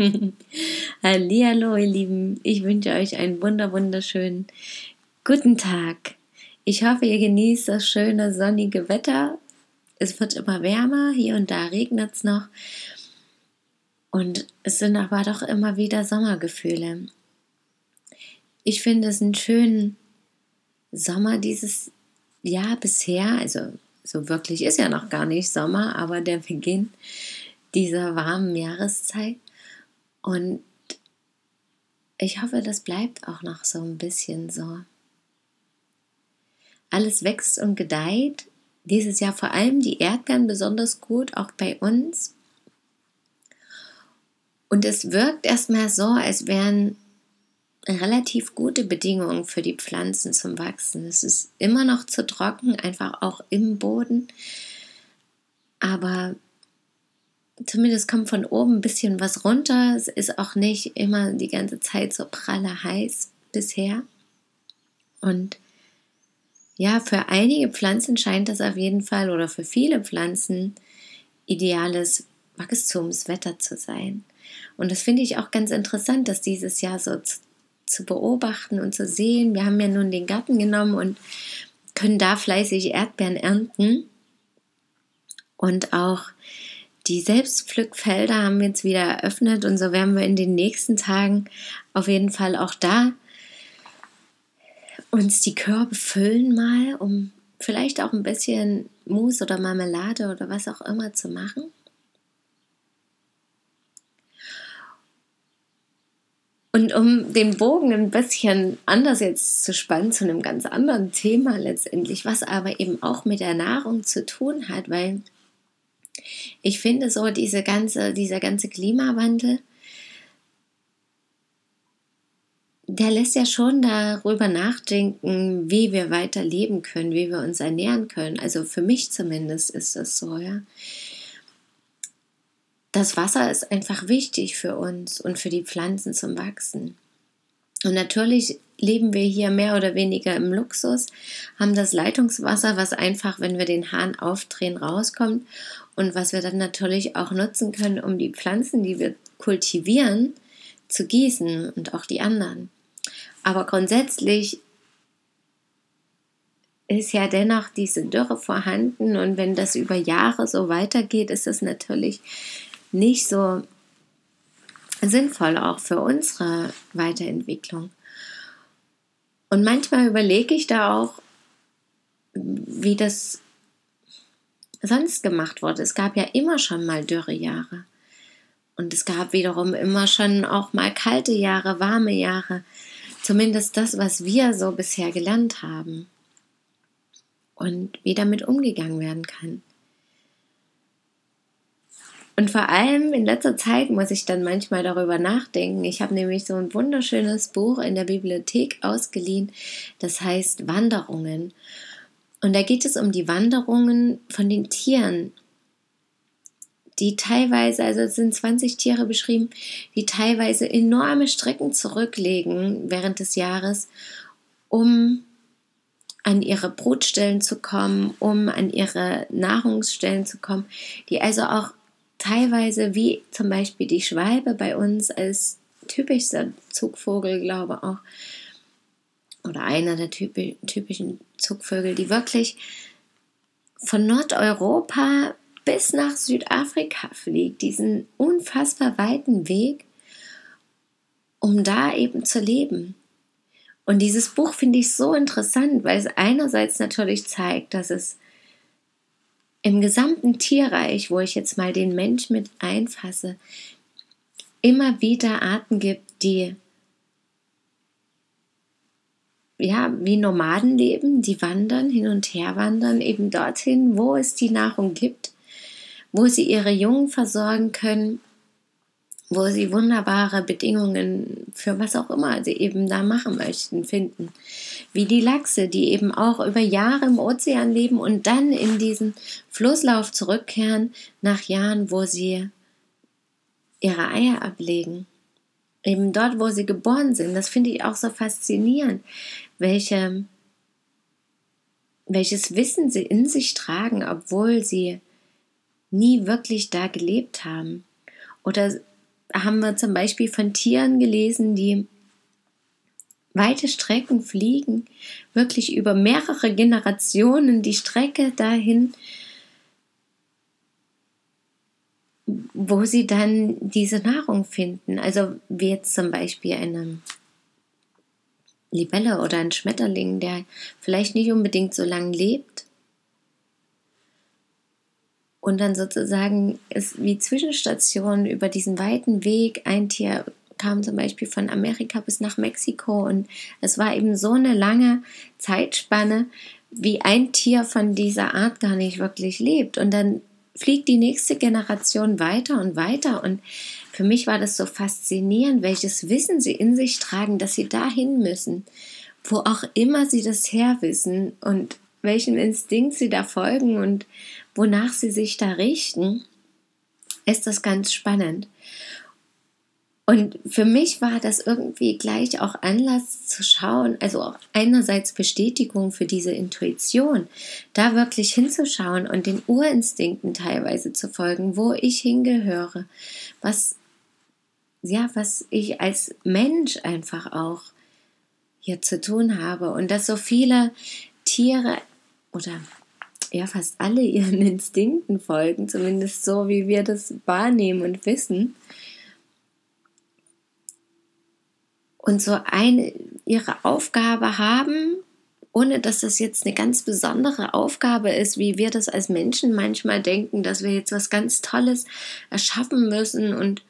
Hallihallo, ihr Lieben. Ich wünsche euch einen wunder wunderschönen guten Tag. Ich hoffe, ihr genießt das schöne sonnige Wetter. Es wird immer wärmer, hier und da regnet es noch. Und es sind aber doch immer wieder Sommergefühle. Ich finde es einen schönen Sommer dieses Jahr bisher. Also so wirklich ist ja noch gar nicht Sommer, aber der Beginn dieser warmen Jahreszeit. Und ich hoffe, das bleibt auch noch so ein bisschen so. Alles wächst und gedeiht. Dieses Jahr vor allem die Erdbeeren besonders gut, auch bei uns. Und es wirkt erstmal so, als wären relativ gute Bedingungen für die Pflanzen zum Wachsen. Es ist immer noch zu trocken, einfach auch im Boden. Aber zumindest kommt von oben ein bisschen was runter. Es ist auch nicht immer die ganze Zeit so pralle heiß bisher. Und ja, für einige Pflanzen scheint das auf jeden Fall oder für viele Pflanzen ideales Wachstumswetter zu sein. Und das finde ich auch ganz interessant, dass dieses Jahr so zu, zu beobachten und zu sehen. Wir haben ja nun den Garten genommen und können da fleißig Erdbeeren ernten. Und auch die Selbstpflückfelder haben wir jetzt wieder eröffnet und so werden wir in den nächsten Tagen auf jeden Fall auch da uns die Körbe füllen mal, um vielleicht auch ein bisschen Mousse oder Marmelade oder was auch immer zu machen. Und um den Bogen ein bisschen anders jetzt zu spannen, zu einem ganz anderen Thema letztendlich, was aber eben auch mit der Nahrung zu tun hat, weil ich finde so diese ganze, dieser ganze Klimawandel, der lässt ja schon darüber nachdenken, wie wir weiter leben können, wie wir uns ernähren können. Also für mich zumindest ist das so, ja. Das Wasser ist einfach wichtig für uns und für die Pflanzen zum Wachsen. Und natürlich leben wir hier mehr oder weniger im Luxus, haben das Leitungswasser, was einfach, wenn wir den Hahn aufdrehen, rauskommt und was wir dann natürlich auch nutzen können, um die Pflanzen, die wir kultivieren, zu gießen und auch die anderen. Aber grundsätzlich ist ja dennoch diese Dürre vorhanden und wenn das über Jahre so weitergeht, ist das natürlich nicht so sinnvoll auch für unsere Weiterentwicklung. Und manchmal überlege ich da auch, wie das sonst gemacht wurde. Es gab ja immer schon mal Dürrejahre. Und es gab wiederum immer schon auch mal kalte Jahre, warme Jahre. Zumindest das, was wir so bisher gelernt haben. Und wie damit umgegangen werden kann. Und vor allem in letzter Zeit muss ich dann manchmal darüber nachdenken. Ich habe nämlich so ein wunderschönes Buch in der Bibliothek ausgeliehen, das heißt Wanderungen. Und da geht es um die Wanderungen von den Tieren, die teilweise, also es sind 20 Tiere beschrieben, die teilweise enorme Strecken zurücklegen während des Jahres, um an ihre Brutstellen zu kommen, um an ihre Nahrungsstellen zu kommen, die also auch teilweise wie zum Beispiel die Schwalbe bei uns als typischster Zugvogel, glaube auch, oder einer der typischen Zugvögel, die wirklich von Nordeuropa bis nach Südafrika fliegt, diesen unfassbar weiten Weg, um da eben zu leben. Und dieses Buch finde ich so interessant, weil es einerseits natürlich zeigt, dass es im gesamten Tierreich, wo ich jetzt mal den Mensch mit einfasse, immer wieder Arten gibt, die ja, wie Nomaden leben, die wandern, hin und her wandern, eben dorthin, wo es die Nahrung gibt, wo sie ihre Jungen versorgen können, wo sie wunderbare Bedingungen für was auch immer sie eben da machen möchten, finden. Wie die Lachse, die eben auch über Jahre im Ozean leben und dann in diesen Flusslauf zurückkehren nach Jahren, wo sie ihre Eier ablegen. Eben dort, wo sie geboren sind. Das finde ich auch so faszinierend, welche, welches Wissen sie in sich tragen, obwohl sie nie wirklich da gelebt haben. Oder haben wir zum Beispiel von Tieren gelesen, die weite Strecken fliegen, wirklich über mehrere Generationen die Strecke dahin, wo sie dann diese Nahrung finden. Also wie jetzt zum Beispiel eine Libelle oder ein Schmetterling, der vielleicht nicht unbedingt so lange lebt, und dann sozusagen ist wie Zwischenstation über diesen weiten Weg. Ein Tier kam zum Beispiel von Amerika bis nach Mexiko und es war eben so eine lange Zeitspanne, wie ein Tier von dieser Art gar nicht wirklich lebt. Und dann fliegt die nächste Generation weiter und weiter. Und für mich war das so faszinierend, welches Wissen sie in sich tragen, dass sie dahin müssen, wo auch immer sie das herwissen und welchem Instinkt sie da folgen und wonach sie sich da richten, ist das ganz spannend. Und für mich war das irgendwie gleich auch Anlass zu schauen, also auch einerseits Bestätigung für diese Intuition, da wirklich hinzuschauen und den Urinstinkten teilweise zu folgen, wo ich hingehöre, was, ja, was ich als Mensch einfach auch hier zu tun habe und dass so viele Tiere oder ja fast alle ihren Instinkten folgen, zumindest so, wie wir das wahrnehmen und wissen. Und so eine ihre Aufgabe haben, ohne dass das jetzt eine ganz besondere Aufgabe ist, wie wir das als Menschen manchmal denken, dass wir jetzt was ganz Tolles erschaffen müssen und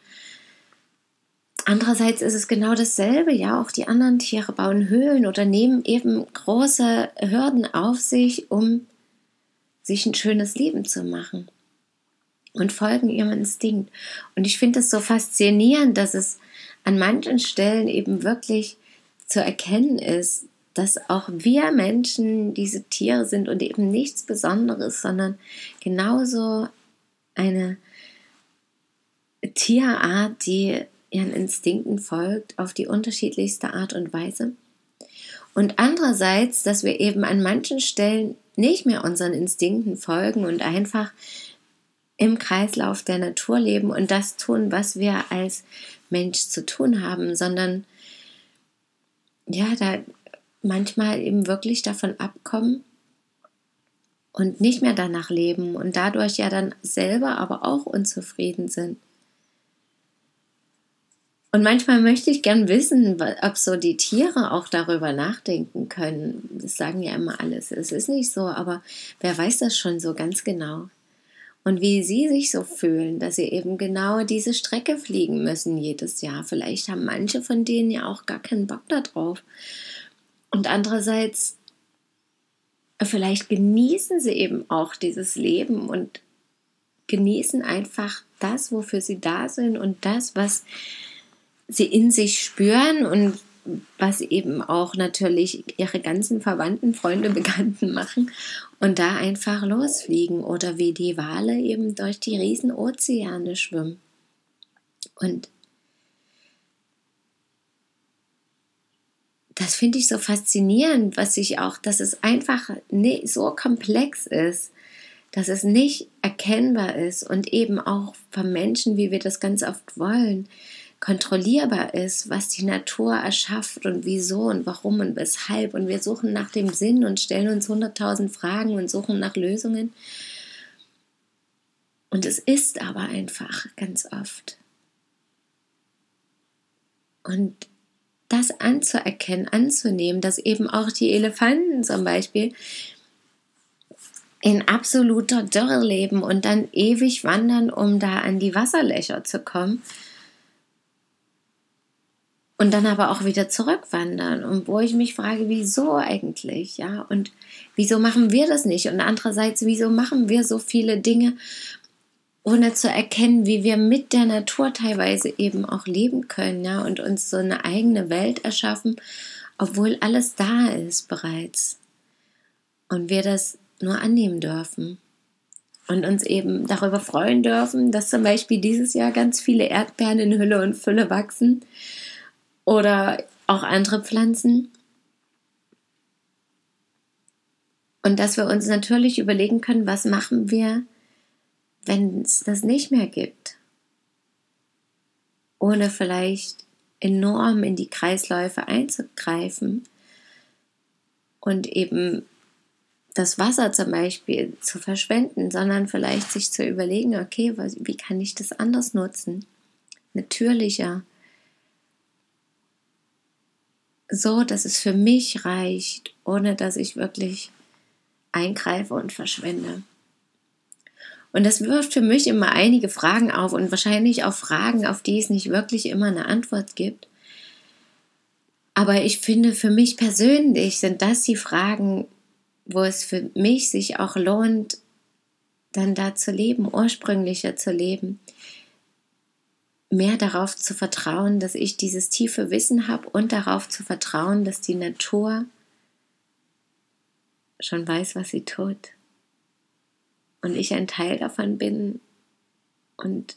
Andererseits ist es genau dasselbe, ja, auch die anderen Tiere bauen Höhlen oder nehmen eben große Hürden auf sich, um sich ein schönes Leben zu machen und folgen ihrem Instinkt. Und ich finde es so faszinierend, dass es an manchen Stellen eben wirklich zu erkennen ist, dass auch wir Menschen diese Tiere sind und eben nichts Besonderes, sondern genauso eine Tierart, die ihren Instinkten folgt auf die unterschiedlichste Art und Weise. Und andererseits, dass wir eben an manchen Stellen nicht mehr unseren Instinkten folgen und einfach im Kreislauf der Natur leben und das tun, was wir als Mensch zu tun haben, sondern ja, da manchmal eben wirklich davon abkommen und nicht mehr danach leben und dadurch ja dann selber aber auch unzufrieden sind. Und manchmal möchte ich gern wissen, ob so die Tiere auch darüber nachdenken können. Das sagen ja immer alles. Es ist nicht so, aber wer weiß das schon so ganz genau? Und wie sie sich so fühlen, dass sie eben genau diese Strecke fliegen müssen jedes Jahr. Vielleicht haben manche von denen ja auch gar keinen Bock darauf. Und andererseits, vielleicht genießen sie eben auch dieses Leben und genießen einfach das, wofür sie da sind und das, was sie in sich spüren und was eben auch natürlich ihre ganzen Verwandten, Freunde, Bekannten machen und da einfach losfliegen oder wie die Wale eben durch die riesen Ozeane schwimmen. Und das finde ich so faszinierend, was ich auch, dass es einfach so komplex ist, dass es nicht erkennbar ist und eben auch von Menschen, wie wir das ganz oft wollen, kontrollierbar ist, was die Natur erschafft und wieso und warum und weshalb. Und wir suchen nach dem Sinn und stellen uns hunderttausend Fragen und suchen nach Lösungen. Und es ist aber einfach ganz oft. Und das anzuerkennen, anzunehmen, dass eben auch die Elefanten zum Beispiel in absoluter Dürre leben und dann ewig wandern, um da an die Wasserlöcher zu kommen und dann aber auch wieder zurückwandern. Und wo ich mich frage, wieso eigentlich, ja, und wieso machen wir das nicht? Und andererseits, wieso machen wir so viele Dinge, ohne zu erkennen, wie wir mit der Natur teilweise eben auch leben können, ja, und uns so eine eigene Welt erschaffen, obwohl alles da ist bereits. Und wir das nur annehmen dürfen. Und uns eben darüber freuen dürfen, dass zum Beispiel dieses Jahr ganz viele Erdbeeren in Hülle und Fülle wachsen oder auch andere Pflanzen. Und dass wir uns natürlich überlegen können, was machen wir, wenn es das nicht mehr gibt. Ohne vielleicht enorm in die Kreisläufe einzugreifen und eben das Wasser zum Beispiel zu verschwenden, sondern vielleicht sich zu überlegen, okay, wie kann ich das anders nutzen? Natürlicher, so, dass es für mich reicht, ohne dass ich wirklich eingreife und verschwende. Und das wirft für mich immer einige Fragen auf und wahrscheinlich auch Fragen, auf die es nicht wirklich immer eine Antwort gibt. Aber ich finde, für mich persönlich sind das die Fragen, wo es für mich sich auch lohnt, dann da zu leben, ursprünglicher zu leben mehr darauf zu vertrauen, dass ich dieses tiefe Wissen habe und darauf zu vertrauen, dass die Natur schon weiß, was sie tut. Und ich ein Teil davon bin und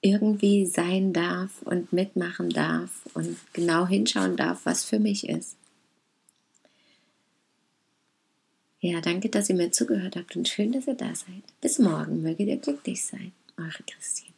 irgendwie sein darf und mitmachen darf und genau hinschauen darf, was für mich ist. Ja, danke, dass ihr mir zugehört habt und schön, dass ihr da seid. Bis morgen, möge ihr glücklich sein. Eure Christine.